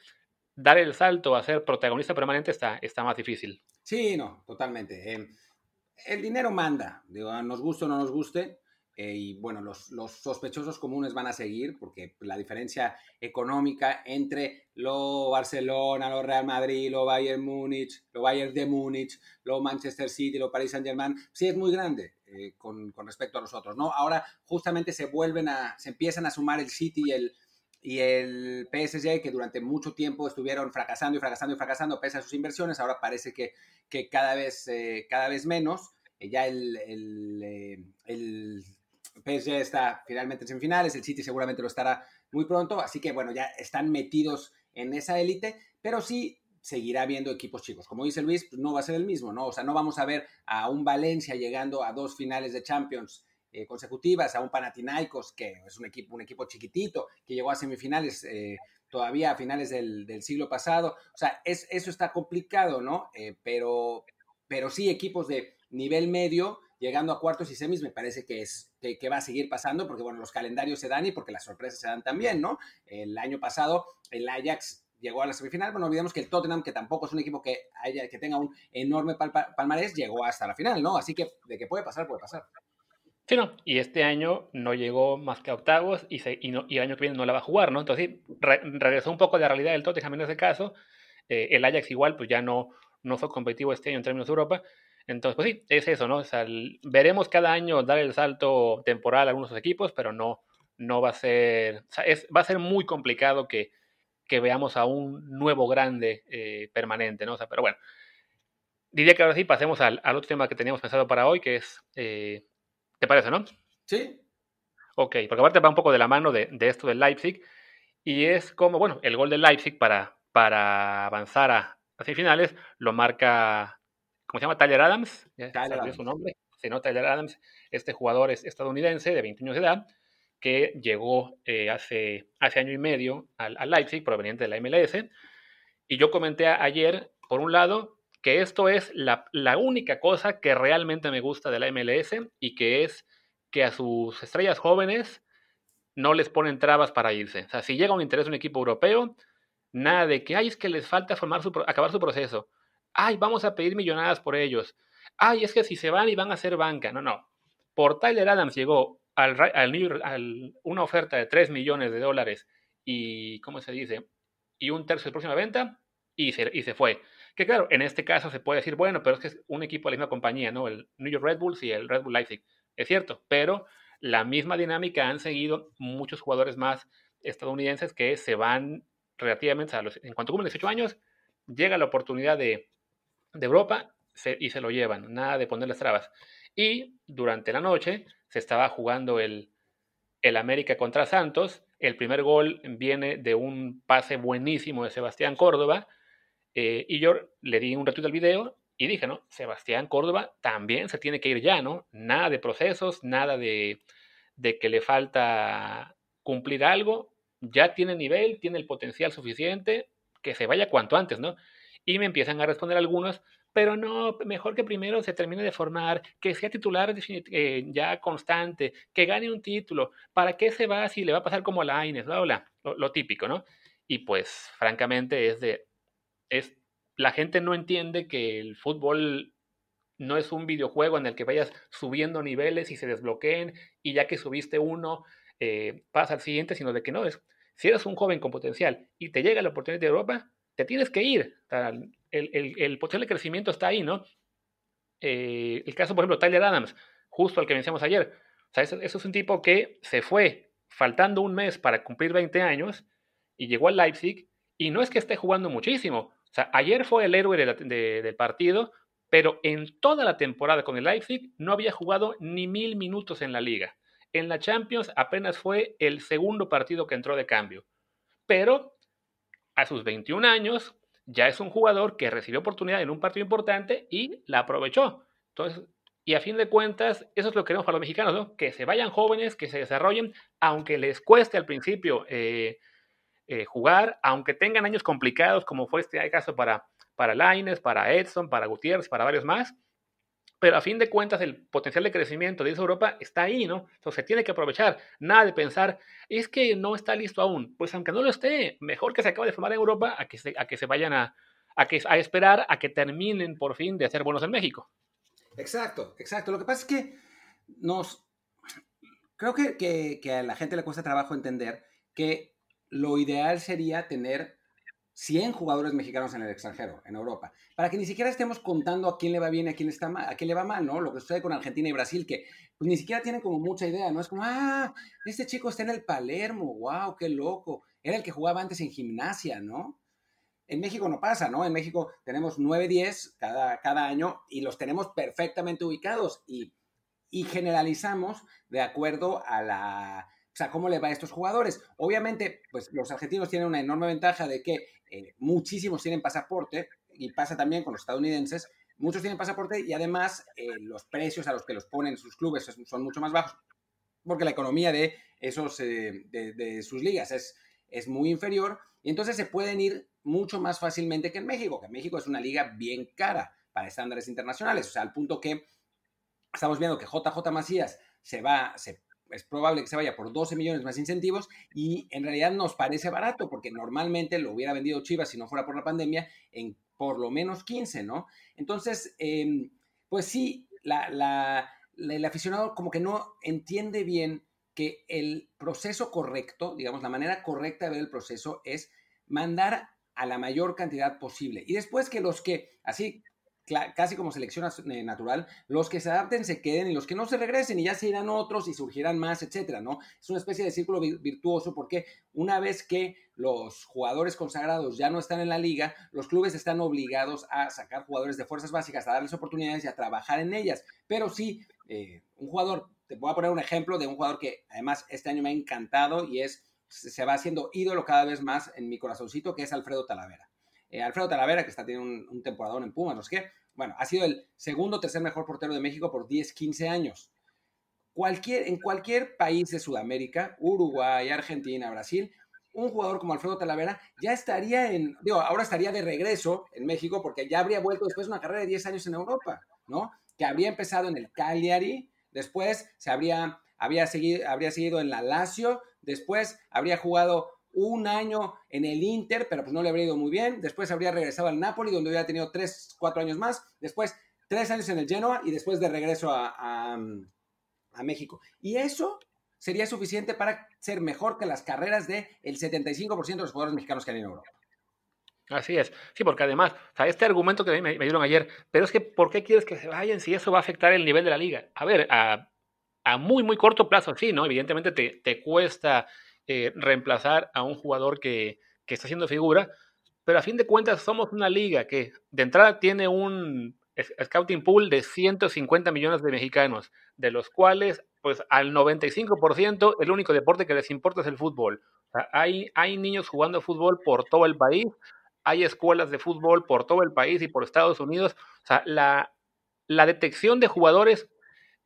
dar el salto a ser protagonista permanente está, está más difícil. Sí, no, totalmente. Em, el dinero manda, digo, nos guste o no nos guste, eh, y bueno, los, los, sospechosos comunes van a seguir porque la diferencia económica entre lo Barcelona, lo Real Madrid, lo Bayern Múnich, lo Bayern de Múnich, lo Manchester City, lo Paris Saint Germain, sí es muy grande eh, con, con, respecto a nosotros, ¿no? Ahora justamente se vuelven a, se empiezan a sumar el City y el, y el PSG que durante mucho tiempo estuvieron fracasando y fracasando y fracasando pese a sus inversiones, ahora parece que, que cada, vez, eh, cada vez menos. ya el, el, el PSG está finalmente en semifinales, el City seguramente lo estará muy pronto, así que bueno, ya están metidos en esa élite, pero sí seguirá viendo equipos chicos. Como dice Luis, pues no va a ser el mismo, ¿no? O sea, no vamos a ver a un Valencia llegando a dos finales de Champions eh, consecutivas, a un Panathinaikos, que es un equipo, un equipo chiquitito, que llegó a semifinales eh, todavía a finales del, siglo pasado. O sea, es, eso está complicado, ¿no? Eh, pero, pero sí, equipos de nivel medio llegando a cuartos y semis, me parece que, es, que, va a seguir pasando, porque bueno, los calendarios se dan y porque las sorpresas se dan también, ¿no? El año pasado el Ajax llegó a la semifinal, pero no olvidemos que el Tottenham, que tampoco es un equipo que, haya, que tenga un enorme palmarés, llegó hasta la final, ¿no? Así que de que puede pasar, puede pasar. Sí, no, y este año no llegó más que a octavos y, se, y, el año que viene no la va a jugar, ¿no? Entonces, regresó un poco de la realidad del Tottenham en ese caso. Eh, el Ajax igual, pues ya no, no fue competitivo este año en términos de Europa, entonces, pues sí, es eso, ¿no? O sea, veremos cada año dar el salto temporal a algunos equipos, pero no, no va a ser, o sea, es, va a ser muy complicado que, que veamos a un nuevo grande eh, permanente, ¿no? O sea, pero bueno, diría que ahora sí pasemos al, al, otro tema que teníamos pensado para hoy, que es, eh, ¿te parece, no? Sí. Ok, porque aparte va un poco de la mano de, de esto del Leipzig, y es como, bueno, el gol del Leipzig para, para avanzar a, a semifinales lo marca ¿cómo se llama? Tyler Adams, Tyler su nombre, no, Tyler Adams, este jugador es estadounidense de 20 años de edad, que llegó eh, hace, hace año y medio al, Leipzig, proveniente de la MLS, y yo comenté ayer, por un lado, que esto es la, la, única cosa que realmente me gusta de la MLS y que es que a sus estrellas jóvenes no les ponen trabas para irse. O sea, si llega un interés de un equipo europeo, nada de que, ay, es que les falta formar su, acabar su proceso ay, vamos a pedir millonadas por ellos, ay, es que si se van y van a hacer banca, no, no. Por Tyler Adams llegó al, al, una oferta de 3 millones de dólares y, ¿cómo se dice? Y un tercio de próxima venta y se, y se fue. Que claro, en este caso se puede decir, bueno, pero es que es un equipo de la misma compañía, ¿no? El New York Red Bulls y el Red Bull Leipzig. Es cierto, pero la misma dinámica han seguido muchos jugadores más estadounidenses que se van relativamente, a los, en cuanto cumplen 18 años, llega la oportunidad de, de Europa y se lo llevan, nada de ponerles trabas. Y durante la noche se estaba jugando el, el América contra Santos. El primer gol viene de un pase buenísimo de Sebastián Córdoba. Eh, y yo le di un ratito al video y dije, ¿no? Sebastián Córdoba también se tiene que ir ya, ¿no? Nada de procesos, nada de, de que le falta cumplir algo. Ya tiene nivel, tiene el potencial suficiente, que se vaya cuanto antes, ¿no? Y me empiezan a responder algunos, pero no, mejor que primero se termine de formar, que sea titular eh, ya constante, que gane un título. ¿Para qué se va si le va a pasar como a la Aines, bla, bla, lo, típico, ¿no? Y pues, francamente, es de. Es, la gente no entiende que el fútbol no es un videojuego en el que vayas subiendo niveles y se desbloqueen y ya que subiste uno, eh, pasa al siguiente, sino de que no es. Si eres un joven con potencial y te llega la oportunidad de Europa, te tienes que ir. El, el, el potencial de crecimiento está ahí, ¿no? Eh, el caso, por ejemplo, Tyler Adams, justo al que mencionamos ayer. O sea, eso, es un tipo que se fue faltando un mes para cumplir 20 años y llegó al Leipzig y no es que esté jugando muchísimo. Ayer fue el héroe del partido, pero en toda la temporada con el Leipzig no había jugado ni mil minutos en la liga. En la Champions apenas fue el segundo partido que entró de cambio. Pero a sus 21 años, ya es un jugador que recibió oportunidad en un partido importante y la aprovechó. Entonces, y a fin de cuentas, eso es lo que queremos para los mexicanos, ¿no? Que se vayan jóvenes, que se desarrollen, aunque les cueste al principio eh, eh, jugar, aunque tengan años complicados, como fue este caso para, para para Edson, para Gutiérrez, para varios más. Pero a fin de cuentas, el potencial de crecimiento de esa Europa está ahí, ¿no? Entonces se tiene que aprovechar. Nada de pensar, es que no está listo aún. Pues aunque no lo esté, mejor que se acabe de formar en Europa a que se, a que se vayan a, a, que, a esperar a que terminen por fin de hacer buenos en México. Exacto, exacto. Lo que pasa es que nos. Creo que, que, que a la gente le cuesta trabajo entender que lo ideal sería tener 100 jugadores mexicanos en el extranjero, en Europa, para que ni siquiera estemos contando a quién le va bien a quién, está mal, a quién le va mal, ¿no? Lo que sucede con Argentina y Brasil, que pues ni siquiera tienen como mucha idea, ¿no? Es como, ah, este chico está en el Palermo, wow, qué loco. Era el que jugaba antes en gimnasia, ¿no? En México no pasa, ¿no? En México tenemos 9, 10 cada, cada año y los tenemos perfectamente ubicados y, y generalizamos de acuerdo a la, sea, cómo le va a estos jugadores. Obviamente, pues los argentinos tienen una enorme ventaja de que eh, muchísimos tienen pasaporte y pasa también con los estadounidenses. Muchos tienen pasaporte y además eh, los precios a los que los ponen sus clubes son mucho más bajos porque la economía de, esos, eh, de, sus ligas es, es muy inferior y entonces se pueden ir mucho más fácilmente que en México, que México es una liga bien cara para estándares internacionales, o sea, al punto que estamos viendo que JJ Macías se va, se es probable que se vaya por 12 millones más incentivos y en realidad nos parece barato porque normalmente lo hubiera vendido Chivas si no fuera por la pandemia en por lo menos 15, ¿no? Entonces, em, pues sí, la, el aficionado como que no entiende bien que el proceso correcto, digamos, la manera correcta de ver el proceso es mandar a la mayor cantidad posible. Y después que los que, así casi como selección eh, natural, los que se adapten se queden y los que no se regresen y ya se irán otros y surgirán más, etcétera, ¿no? Es una especie de círculo virtuoso porque una vez que los jugadores consagrados ya no están en la liga, los clubes están obligados a sacar jugadores de fuerzas básicas, a darles oportunidades y a trabajar en ellas. Pero sí, eh, un jugador, te voy a poner un ejemplo de un jugador que además este año me ha encantado y es, se va haciendo ídolo cada vez más en mi corazoncito, que es Alfredo Talavera. Eh, Alfredo Talavera, que está teniendo un, un temporador en Pumas, no sé qué, bueno, ha sido el segundo tercer mejor portero de México por 10, 15 años. Cualquier, en cualquier país de Sudamérica, Uruguay, Argentina, Brasil, un jugador como Alfredo Talavera ya estaría en, digo, ahora estaría de regreso en México porque ya habría vuelto después de una carrera de 10 años en Europa, ¿no? Que habría empezado en el Cagliari, después se habría, habría seguido, habría seguido en la Lazio, después habría jugado un año en el Inter, pero pues no le habría ido muy bien. Después habría regresado al Napoli, donde hubiera tenido tres, cuatro años más. Después, tres años en el Genoa y después de regreso a, a, México. Y eso sería suficiente para ser mejor que las carreras del el 75% de los jugadores mexicanos que hay en Europa. Así es. Sí, porque además, o sea, este argumento que me, dieron ayer, pero es que, ¿por qué quieres que se vayan si eso va a afectar el nivel de la liga? A ver, a, a muy, muy corto plazo, sí, ¿no? Evidentemente te, te cuesta eh, reemplazar a un jugador que, que está haciendo figura, pero a fin de cuentas somos una liga que de entrada tiene un scouting pool de 150 millones de mexicanos, de los cuales pues al 95% el único deporte que les importa es el fútbol. hay, hay niños jugando fútbol por todo el país, hay escuelas de fútbol por todo el país y por Estados Unidos. O sea, la, la detección de jugadores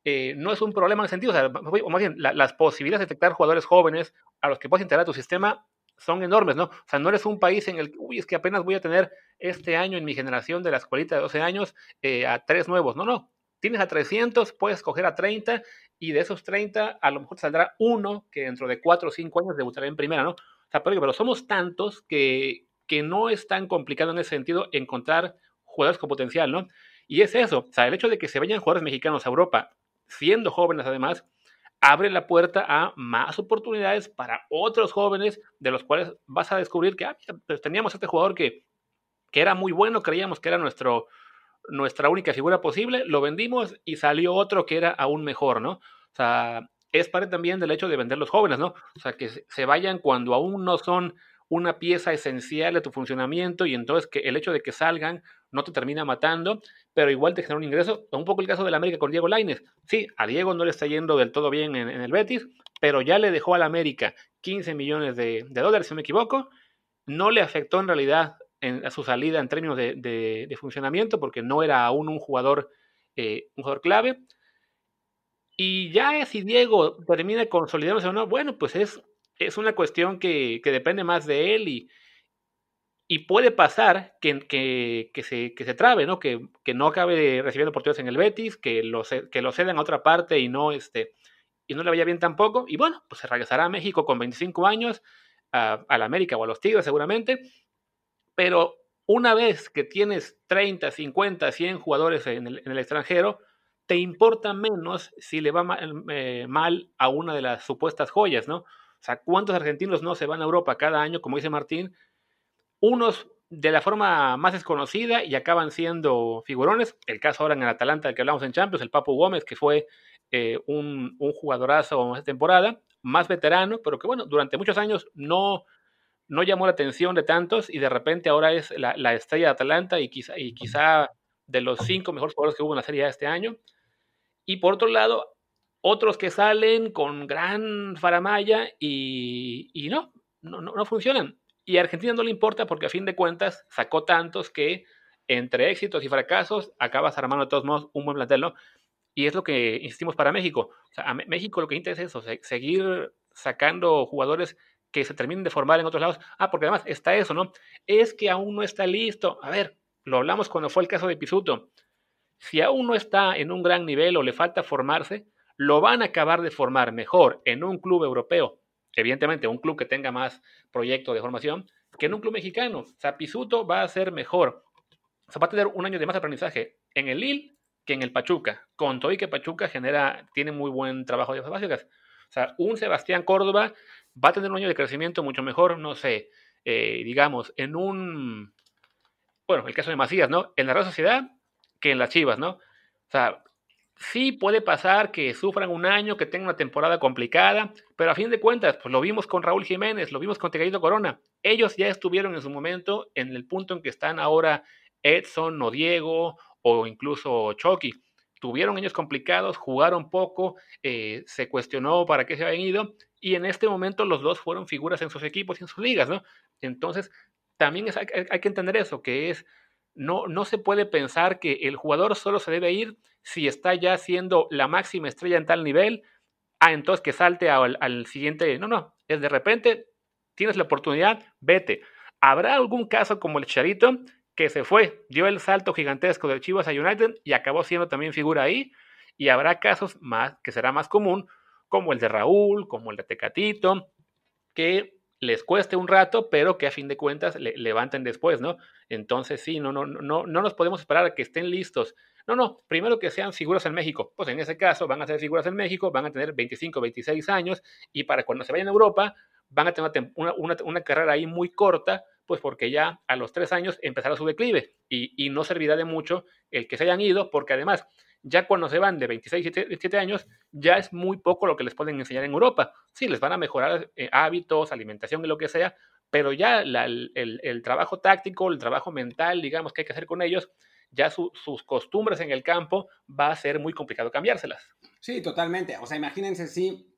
eh, no es un problema en el sentido, o, sea, o más bien, las posibilidades de detectar jugadores jóvenes a los que puedas integrar a tu sistema son enormes, ¿no? O sea, no eres un país en el que, uy, es que apenas voy a tener este año en mi generación de la escuelita de 12 años eh, a tres nuevos. No, no. Tienes a 300, puedes coger a 30 y de esos 30 a lo mejor saldrá uno que dentro de 4 o 5 años debutará en primera, ¿no? O sea, pero, pero somos tantos que, que no es tan complicado en ese sentido encontrar jugadores con potencial, ¿no? Y es eso, o sea, el hecho de que se vayan jugadores mexicanos a Europa, siendo jóvenes además, abre la puerta a más oportunidades para otros jóvenes de los cuales vas a descubrir que ah, pues teníamos este jugador que, que era muy bueno, creíamos que era nuestro, nuestra única figura posible, lo vendimos y salió otro que era aún mejor, ¿no? O sea, es parte también del hecho de vender los jóvenes, ¿no? O sea, que se vayan cuando aún no son una pieza esencial de tu funcionamiento y entonces que el hecho de que salgan no te termina matando, pero igual te genera un ingreso. Un poco el caso de la América con Diego Laines. Sí, a Diego no le está yendo del todo bien en, el Betis, pero ya le dejó a la América 15 millones de, dólares, si no me equivoco. No le afectó en realidad a su salida en términos de, funcionamiento, porque no era aún un jugador, eh, un jugador clave. Y ya si Diego termina consolidándose o no, bueno, pues es es una cuestión que, depende más de él y, y puede pasar que, que, se, que se trabe, ¿no? Que, no acabe recibiendo oportunidades en el Betis, que lo, que lo cedan a otra parte y no, este, y no le vaya bien tampoco. Y bueno, pues se regresará a México con 25 años, a, la América o a los Tigres seguramente. Pero una vez que tienes 30, 50, 100 jugadores en el, en el extranjero, te importa menos si le va mal, eh, mal, a una de las supuestas joyas, ¿no? O sea, ¿cuántos argentinos no se van a Europa cada año, como dice Martín? Unos de la forma más desconocida y acaban siendo figurones. El caso ahora en el Atalanta del que hablamos en Champions, el Papu Gómez, que fue eh, un, un, jugadorazo esta temporada, más veterano, pero que bueno, durante muchos años no, no llamó la atención de tantos y de repente ahora es la, la estrella de Atalanta y quizá, y quizá de los cinco mejores jugadores que hubo en la serie este año. Y por otro lado, otros que salen con gran faramaya y, y no, no, no, funcionan. Y a Argentina no le importa porque a fin de cuentas sacó tantos que entre éxitos y fracasos acabas armando de todos modos un buen plantel, ¿no? Y es lo que insistimos para México. O sea, a México lo que interesa es eso, seguir sacando jugadores que se terminen de formar en otros lados. Ah, porque además está eso, ¿no? Es que aún no está listo. A ver, lo hablamos cuando fue el caso de Pisuto. Si aún no está en un gran nivel o le falta formarse, lo van a acabar de formar mejor en un club europeo, evidentemente un club que tenga más proyecto de formación, que en un club mexicano. O sea, Pisuto va a ser mejor. O sea, va a tener un año de más aprendizaje en el Lille que en el Pachuca. Con todo y que Pachuca genera, tiene muy buen trabajo de básicas. O sea, un Sebastián Córdoba va a tener un año de crecimiento mucho mejor, no sé, eh, digamos, en un, bueno, el caso de Macías, ¿no? En la Real Sociedad que en las Chivas, ¿no? O sea, Sí puede pasar que sufran un año, que tengan una temporada complicada, pero a fin de cuentas, pues lo vimos con Raúl Jiménez, lo vimos con Tegadito Corona. Ellos ya estuvieron en su momento en el punto en que están ahora Edson o Diego o incluso Chucky. Tuvieron años complicados, jugaron poco, eh, se cuestionó para qué se habían ido y en este momento los dos fueron figuras en sus equipos y en sus ligas, ¿no? Entonces, también hay, hay que entender eso, que es no, no se puede pensar que el jugador solo se debe ir si está ya siendo la máxima estrella en tal nivel. Ah, entonces que salte al, al siguiente. No, no, es de repente tienes la oportunidad, vete. ¿Habrá algún caso como el Charito que se fue, dio el salto gigantesco del Chivas a United y acabó siendo también figura ahí? Y habrá casos más que será más común, como el de Raúl, como el de Tecatito, que les cueste un rato, pero que a fin de cuentas le, levanten después, ¿no? Entonces sí, no, no, no, no nos podemos esperar a que estén listos. No, no, primero que sean figuras en México. Pues en ese caso van a ser figuras en México, van a tener 25, 26 años y para cuando se vayan a Europa van a tener una, una, una carrera ahí muy corta, pues porque ya a los tres años empezará su declive y, y no servirá de mucho el que se hayan ido, porque además ya cuando se van de 26, 27 años, ya es muy poco lo que les pueden enseñar en Europa. Sí, les van a mejorar eh, hábitos, alimentación y lo que sea, pero ya el, trabajo táctico, el trabajo mental, digamos, que hay que hacer con ellos, ya sus costumbres en el campo va a ser muy complicado cambiárselas. Sí, totalmente. O sea, imagínense si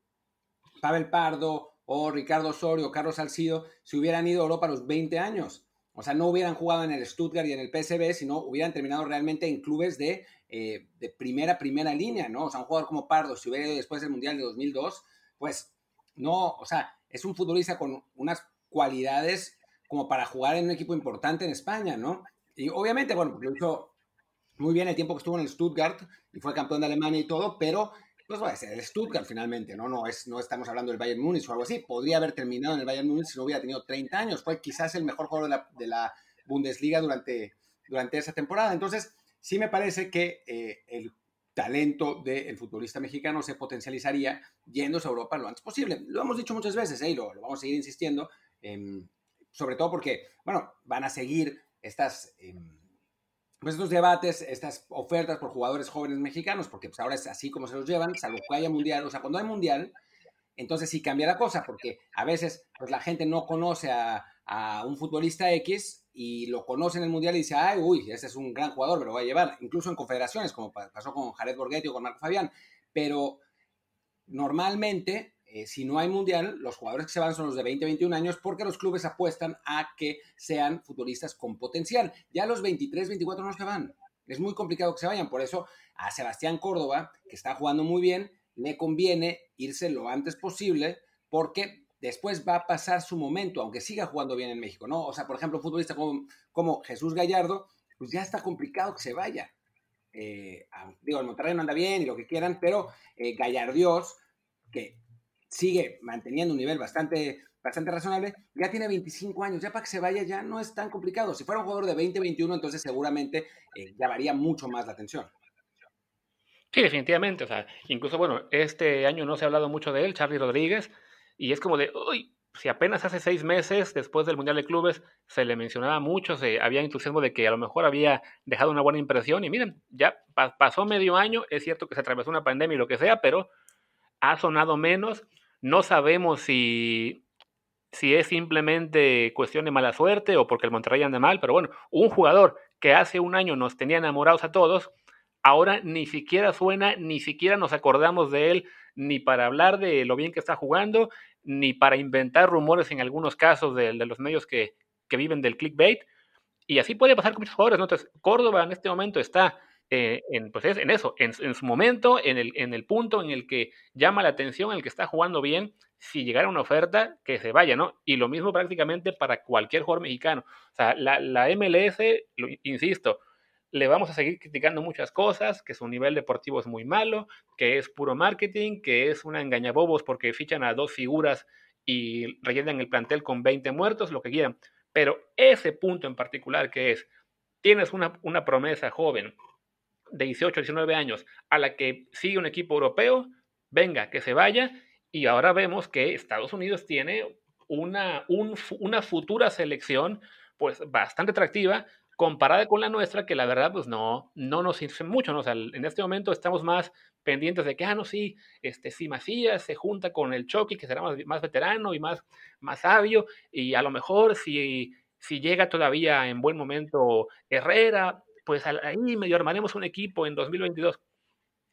Pavel Pardo o Ricardo Osorio o Carlos Salcido se hubieran ido a Europa a los 20 años. O sea, no hubieran jugado en el Stuttgart y en el PSV, sino hubieran terminado realmente en clubes de, eh, de primera, primera línea, ¿no? O sea, un jugador como Pardo, si hubiera ido después del Mundial de 2002, pues no, o sea, es un futbolista con unas cualidades como para jugar en un equipo importante en España, ¿no? Y obviamente, bueno, lo hizo muy bien el tiempo que estuvo en el Stuttgart y fue campeón de Alemania y todo, pero pues va a ser el Stuttgart finalmente, ¿no? No, es, no estamos hablando del Bayern Múnich o algo así. Podría haber terminado en el Bayern Múnich si no hubiera tenido 30 años. Fue quizás el mejor jugador de la, de Bundesliga durante, durante esa temporada. Entonces, sí me parece que eh, el talento del futbolista mexicano se potencializaría yéndose a Europa lo antes posible. Lo hemos dicho muchas veces ¿eh? y lo, vamos a seguir insistiendo, em, sobre todo porque, bueno, van a seguir estas, em, pues estos debates, estas ofertas por jugadores jóvenes mexicanos, porque pues ahora es así como se los llevan, salvo que haya mundial, o sea, cuando hay mundial, entonces sí cambia la cosa, porque a veces pues la gente no conoce a, a un futbolista X y lo conoce en el Mundial y dice, ay, uy, ese es un gran jugador, me lo voy a llevar, incluso en confederaciones, como pasó con Jared Borghetti o con Marco Fabián, pero normalmente, eh, si no hay Mundial, los jugadores que se van son los de 20, 21 años porque los clubes apuestan a que sean futbolistas con potencial. Ya los 23, 24 no se van. Es muy complicado que se vayan, por eso a Sebastián Córdoba, que está jugando muy bien, le conviene irse lo antes posible porque después va a pasar su momento, aunque siga jugando bien en México, ¿no? O sea, por ejemplo, un futbolista como, Jesús Gallardo, pues ya está complicado que se vaya. Eh, digo, el Monterrey no anda bien y lo que quieran, pero eh, Gallardios, que sigue manteniendo un nivel bastante, bastante razonable, ya tiene 25 años, ya para que se vaya ya no es tan complicado. Si fuera un jugador de 20, 21, entonces seguramente eh, llamaría mucho más la atención. Sí, definitivamente. O sea, incluso, bueno, este año no se ha hablado mucho de él, Charlie Rodríguez, y es como de, uy, si apenas hace seis meses después del Mundial de Clubes se le mencionaba mucho, se había entusiasmo de que a lo mejor había dejado una buena impresión y miren, ya pasó medio año, es cierto que se atravesó una pandemia y lo que sea, pero ha sonado menos, no sabemos si, si es simplemente cuestión de mala suerte o porque el Monterrey anda mal, pero bueno, un jugador que hace un año nos tenía enamorados a todos, ahora ni siquiera suena, ni siquiera nos acordamos de él, ni para hablar de lo bien que está jugando, ni para inventar rumores en algunos casos de, los medios que, viven del clickbait. Y así puede pasar con muchos jugadores. Entonces, Córdoba en este momento está eh, en, pues en eso, en, su momento, en el, en el punto en el que llama la atención, en el que está jugando bien. Si llegara una oferta, que se vaya, ¿no? Y lo mismo prácticamente para cualquier jugador mexicano. O sea, la, la MLS, lo, insisto, le vamos a seguir criticando muchas cosas, que su nivel deportivo es muy malo, que es puro marketing, que es una engañabobos porque fichan a dos figuras y rellenan el plantel con 20 muertos, lo que quieran. Pero ese punto en particular que es, tienes una, una promesa joven de 18, 19 años a la que sigue un equipo europeo, venga, que se vaya, y ahora vemos que Estados Unidos tiene una, una futura selección pues bastante atractiva, comparada con la nuestra, que la verdad, pues no, no nos sirve mucho. O sea, en este momento estamos más pendientes de que, ah, no, sí, este, si Macías se junta con el Chucky, que será más, más, veterano y más, más sabio, y a lo mejor si, si llega todavía en buen momento Herrera, pues ahí medio armaremos un equipo en 2022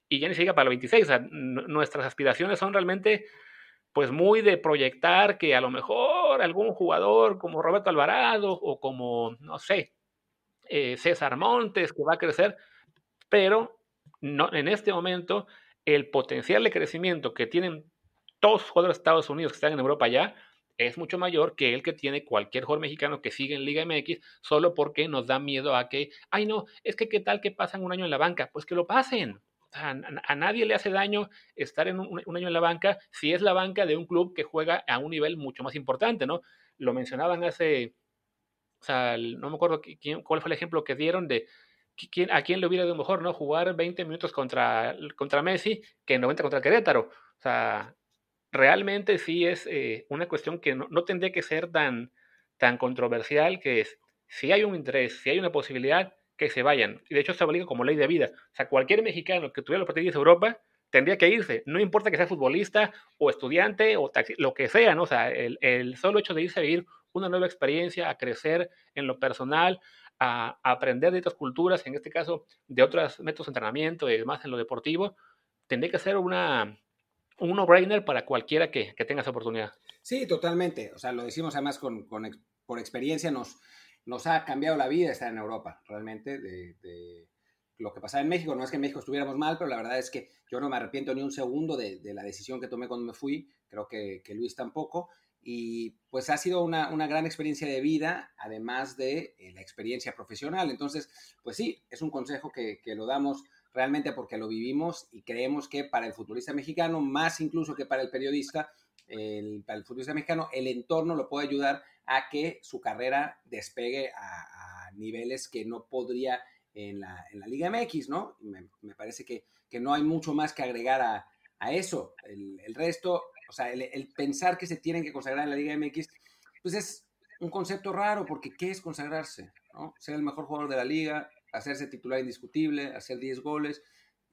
y ya ni siquiera para el 26. O sea, nuestras aspiraciones son realmente pues muy de proyectar que a lo mejor algún jugador como Roberto Alvarado o como, no sé, eh, César Montes, que va a crecer, pero no, en este momento el potencial de crecimiento que tienen todos los jugadores de Estados Unidos que están en Europa ya es mucho mayor que el que tiene cualquier jugador mexicano que sigue en Liga MX, solo porque nos da miedo a que, ay no, es que qué tal que pasan un año en la banca, pues que lo pasen. A, nadie le hace daño estar en un, un, año en la banca si es la banca de un club que juega a un nivel mucho más importante, ¿no? Lo mencionaban hace, o sea, no me acuerdo quién, cuál fue el ejemplo que dieron de quién, a quién le hubiera ido mejor, ¿no? Jugar 20 minutos contra, contra Messi que 90 contra Querétaro. O sea, realmente sí es eh, una cuestión que no, no, tendría que ser tan, tan controversial, que es, si hay un interés, si hay una posibilidad, que se vayan. Y de hecho se obliga como ley de vida. O sea, cualquier mexicano que tuviera la oportunidad de Europa, tendría que irse. No importa que sea futbolista o estudiante o taxi, lo que sea, ¿no? O sea, el, el, solo hecho de irse a vivir una nueva experiencia, a crecer en lo personal, a, aprender de otras culturas, en este caso de otros métodos de entrenamiento y demás en lo deportivo, tendría que ser una, un no-brainer para cualquiera que, tenga esa oportunidad. Sí, totalmente. O sea, lo decimos además con, por experiencia, nos, nos ha cambiado la vida estar en Europa, realmente, de, lo que pasaba en México. No es que en México estuviéramos mal, pero la verdad es que yo no me arrepiento ni un segundo de, la decisión que tomé cuando me fui, creo que, que Luis tampoco. Y pues ha sido una, gran experiencia de vida, además de eh, la experiencia profesional. Entonces, pues sí, es un consejo que, que lo damos realmente porque lo vivimos y creemos que para el futbolista mexicano, más incluso que para el periodista, el, para el futbolista mexicano, el entorno lo puede ayudar a que su carrera despegue a, niveles que no podría en la, en la Liga MX, ¿no? Me, me parece que, que, no hay mucho más que agregar a, a eso. El, el, resto, o sea, el, el, pensar que se tienen que consagrar en la Liga MX, pues es un concepto raro, porque ¿qué es consagrarse? ¿no? Ser el mejor jugador de la liga, hacerse titular indiscutible, hacer 10 goles,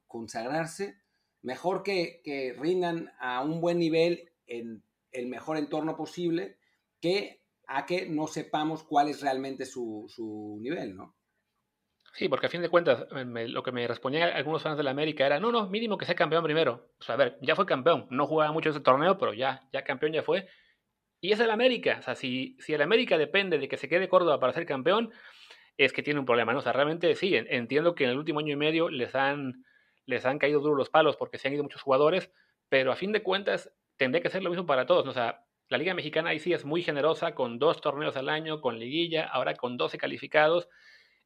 consagrarse, mejor que, que rindan a un buen nivel en el mejor entorno posible que a que no sepamos cuál es realmente su, su nivel, ¿no? Sí, porque a fin de cuentas, lo que me respondían algunos fans de la América era, no, no, mínimo que sea campeón primero. Sea, a ver, ya fue campeón, no jugaba mucho ese torneo, pero ya, ya campeón ya fue. Y es el América, o sea, si, si el América depende de que se quede Córdoba para ser campeón, es que tiene un problema, ¿no? O sea, realmente sí, entiendo que en el último año y medio les han, les han caído duros los palos porque se han ido muchos jugadores, pero a fin de cuentas tendría que ser lo mismo para todos, ¿no? O sea, la Liga Mexicana ahí sí es muy generosa, con dos torneos al año, con liguilla, ahora con 12 calificados.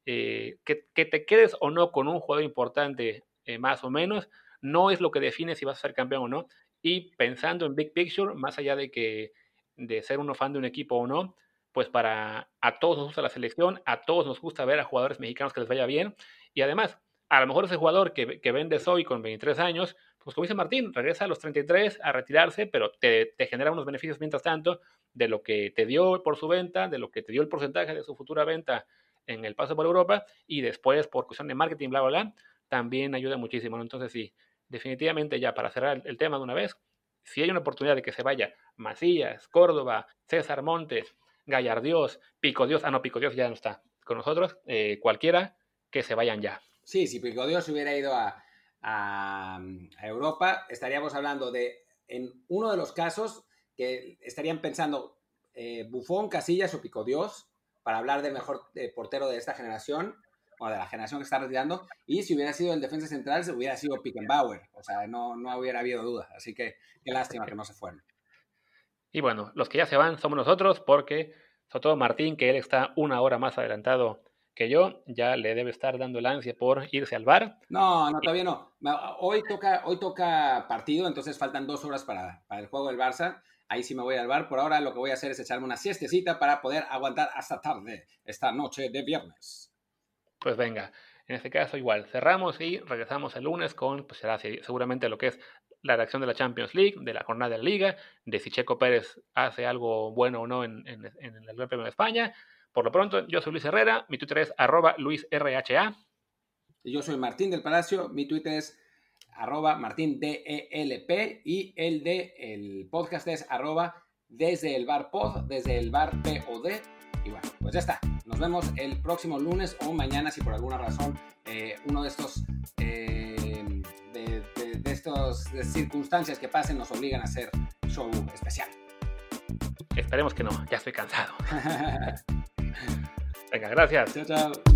Eh, que, te quedes o no con un jugador importante, eh, más o menos, no es lo que define si vas a ser campeón o no. Y pensando en Big Picture, más allá de que de ser uno fan de un equipo o no, pues para a todos nos gusta la selección, a todos nos gusta ver a jugadores mexicanos que les vaya bien. Y además, a lo mejor ese jugador que, que vendes hoy con 23 años, pues como dice Martín, regresa a los 33 a retirarse, pero te, te, genera unos beneficios mientras tanto de lo que te dio por su venta, de lo que te dio el porcentaje de su futura venta en el paso por Europa y después por cuestión de marketing, bla, bla, bla, también ayuda muchísimo. Entonces sí, definitivamente ya para cerrar el tema de una vez, si hay una oportunidad de que se vaya Macías, Córdoba, César Montes, Gallardios, Pico Dios, ah, no, Pico Dios ya no está con nosotros, eh, cualquiera que se vayan ya. Sí, si Pico Dios hubiera ido a, Europa, estaríamos hablando de, en uno de los casos, que estarían pensando eh, Bufón, Casillas o Pico Dios, para hablar del mejor eh, portero de esta generación, o de la generación que está retirando, y si hubiera sido el defensa central, se hubiera sido Pickenbauer, o sea, no, no hubiera habido duda, así que qué lástima que no se fueron. Y bueno, los que ya se van somos nosotros porque, sobre todo Martín, que él está una hora más adelantado que yo, ya le debe estar dando el ansia por irse al bar. No, no, todavía no. Hoy toca, hoy toca partido, entonces faltan dos horas para, para el juego del Barça. Ahí sí me voy al bar. Por ahora lo que voy a hacer es echarme una siestecita para poder aguantar hasta tarde, esta noche de viernes. Pues venga, en este caso igual, cerramos y regresamos el lunes con, pues será seguramente lo que es la reacción de la Champions League, de la jornada de la Liga, de si Checo Pérez hace algo bueno o no en, el Gran Premio de España. Por lo pronto, yo soy Luis Herrera, mi Twitter es arroba luisrha. Yo soy Martín del Palacio, mi Twitter es arroba martindelp y el de el podcast es arroba desde el bar pod, desde el bar pod. Y bueno, pues ya está. Nos vemos el próximo lunes o mañana si por alguna razón eh, uno de estos... Eh, estas circunstancias que pasen nos obligan a hacer show especial. Esperemos que no, ya estoy cansado. <laughs> Venga, gracias. Chao, chao.